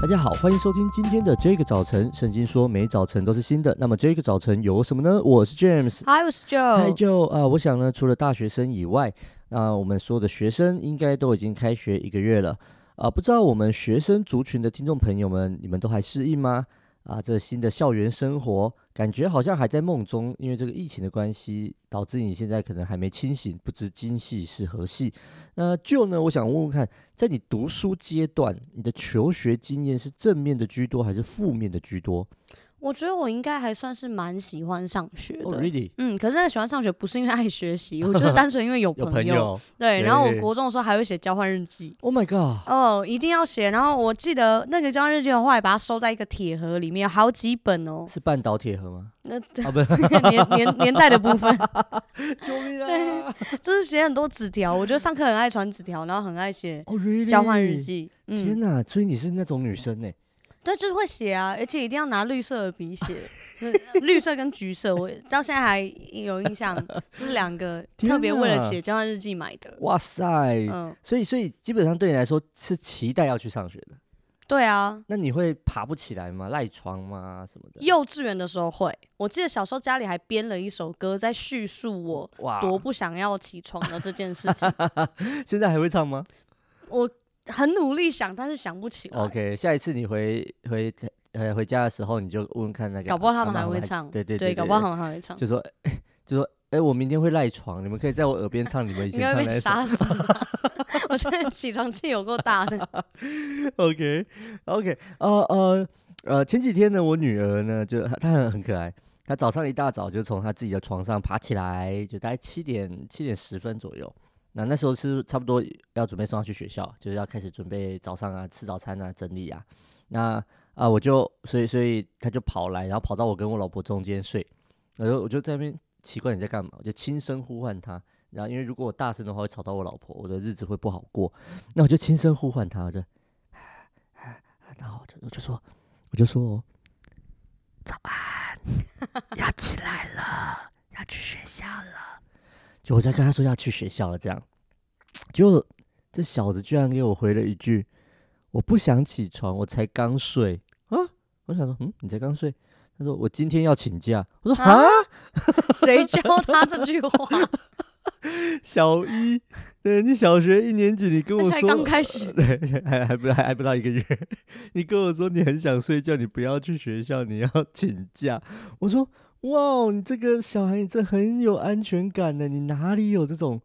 大家好，欢迎收听今天的这个早晨。圣经说每早晨都是新的，那么这个早晨有什么呢？我是 James，嗨，我是 Joe，嗨 Joe 啊，我想呢，除了大学生以外，那、呃、我们所有的学生应该都已经开学一个月了啊、呃，不知道我们学生族群的听众朋友们，你们都还适应吗？啊，这新的校园生活。感觉好像还在梦中，因为这个疫情的关系，导致你现在可能还没清醒，不知今夕是何夕。那就呢，我想问问看，在你读书阶段，你的求学经验是正面的居多，还是负面的居多？我觉得我应该还算是蛮喜欢上学的。Oh, really? 嗯，可是那喜欢上学不是因为爱学习，我觉得单纯因为有 朋友。有朋友对，然后我 国中的时候还会写交换日记。Oh my god！哦，一定要写。然后我记得那个交换日记的话，还把它收在一个铁盒里面，有好几本哦。是半岛铁盒吗？那啊，不是年年年代的部分。救命啊！就是写很多纸条，我觉得上课很爱传纸条，然后很爱写交换日记。Oh, really? 嗯、天哪！所以你是那种女生呢？对，就是会写啊，而且一定要拿绿色的笔写，绿色跟橘色，我到现在还有印象，这是两个特别为了写交换日记买的。哇塞，嗯，所以所以基本上对你来说是期待要去上学的。对啊，那你会爬不起来吗？赖床吗？什么的？幼稚园的时候会，我记得小时候家里还编了一首歌在叙述我多不想要起床的这件事情。现在还会唱吗？我。很努力想，但是想不起来。OK，下一次你回回呃回家的时候，你就问问看那个，搞不好他们还会唱。对对对，搞不好他们还会唱。就说，欸、就说，哎、欸，我明天会赖床，你们可以在我耳边唱你们以前 唱的那首。杀死 我现在起床气有够大的。OK OK，呃呃呃，前几天呢，我女儿呢，就她很很可爱，她早上一大早就从她自己的床上爬起来，就大概七点七点十分左右。那那时候是差不多要准备送他去学校，就是要开始准备早上啊吃早餐啊整理啊。那啊我就所以所以他就跑来，然后跑到我跟我老婆中间睡。然后我就在那边奇怪你在干嘛，我就轻声呼唤他。然后因为如果我大声的话会吵到我老婆，我的日子会不好过。那我就轻声呼唤他，我就，然后我就我就说我就说早安，要起来了，要去学校了。就我在跟他说要去学校了，这样，就这小子居然给我回了一句：“我不想起床，我才刚睡啊！”我想说：“嗯，你才刚睡？”他说：“我今天要请假。”我说：“啊，谁教他这句话？” 小一，对，你小学一年级，你跟我说刚开始，对，还还不还还不到一个月，你跟我说你很想睡觉，你不要去学校，你要请假。我说。哇，你这个小孩，你这很有安全感呢。你哪里有这种、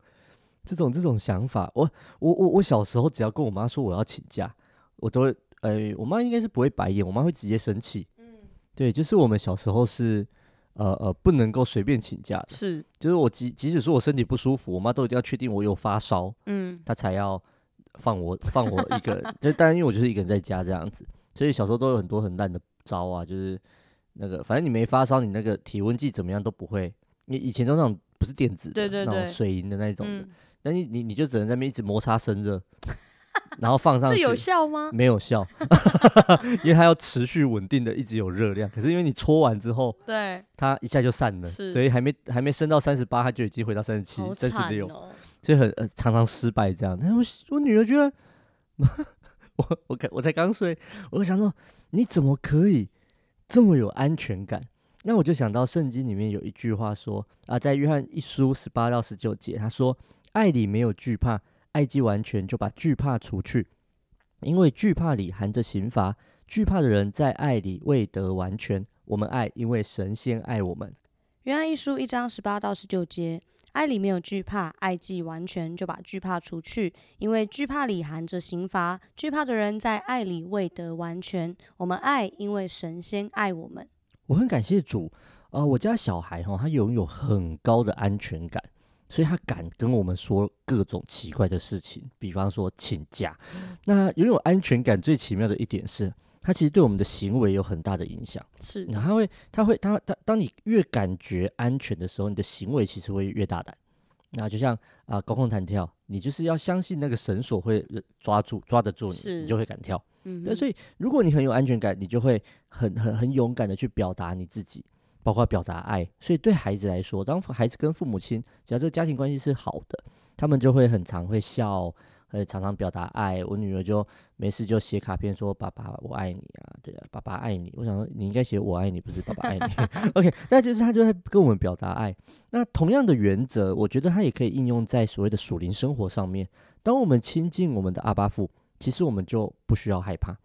这种、这种想法？我、我、我、我小时候只要跟我妈说我要请假，我都会，呃，我妈应该是不会白眼，我妈会直接生气。嗯，对，就是我们小时候是，呃呃，不能够随便请假的。是，就是我即即使说我身体不舒服，我妈都一定要确定我有发烧，嗯，她才要放我放我一个人。就当然因为我就是一个人在家这样子，所以小时候都有很多很烂的招啊，就是。那个，反正你没发烧，你那个体温计怎么样都不会。你以前都那种不是电子的，对对对，那种水银的那种的，那、嗯、你你你就只能在那边一直摩擦生热，然后放上去。这有效吗？没有效，因为它要持续稳定的一直有热量。可是因为你搓完之后，对，它一下就散了，所以还没还没升到三十八，它就已经回到三十七、三十六，所以很呃常常失败这样。但是我我女儿居然，我我我才刚睡，我就想说你怎么可以？这么有安全感，那我就想到圣经里面有一句话说啊，在约翰一书十八到十九节，他说：“爱里没有惧怕，爱既完全，就把惧怕除去，因为惧怕里含着刑罚，惧怕的人在爱里未得完全。我们爱，因为神先爱我们。”约翰一书一章十八到十九节。爱里没有惧怕，爱既完全，就把惧怕除去，因为惧怕里含着刑罚。惧怕的人在爱里未得完全。我们爱，因为神先爱我们。我很感谢主，呃，我家小孩哈，他拥有很高的安全感，所以他敢跟我们说各种奇怪的事情，比方说请假。那拥有安全感最奇妙的一点是，他其实对我们的行为有很大的影响，是，他会，他会，他他，当你越感觉安全的时候，你的行为其实会越大胆。那就像啊、呃，高空弹跳，你就是要相信那个绳索会抓住，抓得住你，你就会敢跳。嗯，那所以如果你很有安全感，你就会很很很勇敢的去表达你自己，包括表达爱。所以对孩子来说，当孩子跟父母亲，只要这个家庭关系是好的，他们就会很常会笑。会常常表达爱。我女儿就没事就写卡片说：“爸爸，我爱你啊！”对啊，爸爸爱你。我想说，你应该写“我爱你”，不是“爸爸爱你”。OK，那就是他就在跟我们表达爱。那同样的原则，我觉得他也可以应用在所谓的属灵生活上面。当我们亲近我们的阿爸父，其实我们就不需要害怕。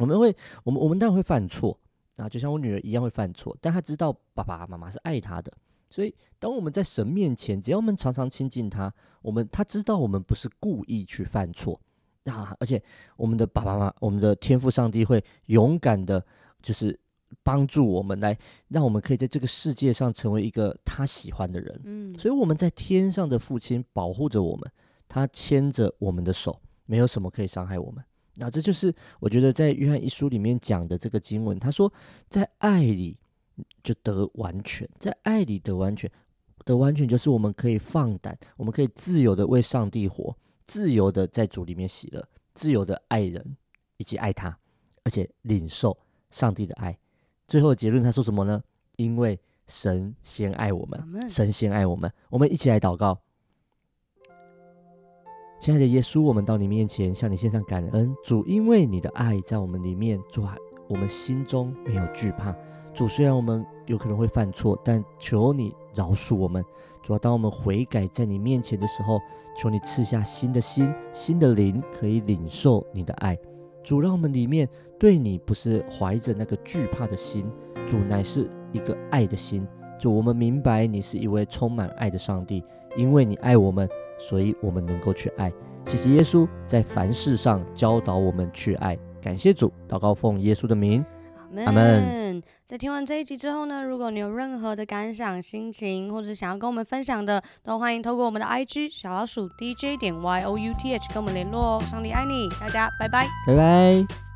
我们会，我们我们当然会犯错啊，就像我女儿一样会犯错，但她知道爸爸妈妈是爱她的。所以，当我们在神面前，只要我们常常亲近他，我们他知道我们不是故意去犯错啊，而且我们的爸爸妈妈，我们的天父上帝会勇敢的，就是帮助我们来，让我们可以在这个世界上成为一个他喜欢的人。嗯，所以我们在天上的父亲保护着我们，他牵着我们的手，没有什么可以伤害我们。那这就是我觉得在约翰一书里面讲的这个经文，他说在爱里。就得完全，在爱里得完全，得完全就是我们可以放胆，我们可以自由的为上帝活，自由的在主里面喜乐，自由的爱人以及爱他，而且领受上帝的爱。最后的结论他说什么呢？因为神先爱我们，神先爱我们。我们一起来祷告，亲爱的耶稣，我们到你面前向你献上感恩，主，因为你的爱在我们里面，主，我们心中没有惧怕。主，虽然我们有可能会犯错，但求你饶恕我们。主要当我们悔改在你面前的时候，求你赐下新的心、新的灵，可以领受你的爱。主，让我们里面对你不是怀着那个惧怕的心，主乃是一个爱的心。主，我们明白你是一位充满爱的上帝，因为你爱我们，所以我们能够去爱。谢谢耶稣在凡事上教导我们去爱。感谢主，祷告奉耶稣的名。阿门。在听完这一集之后呢，如果你有任何的感想、心情，或者想要跟我们分享的，都欢迎透过我们的 IG 小老鼠 DJ 点 YOUTH 跟我们联络哦。上帝爱你，大家拜拜，拜拜。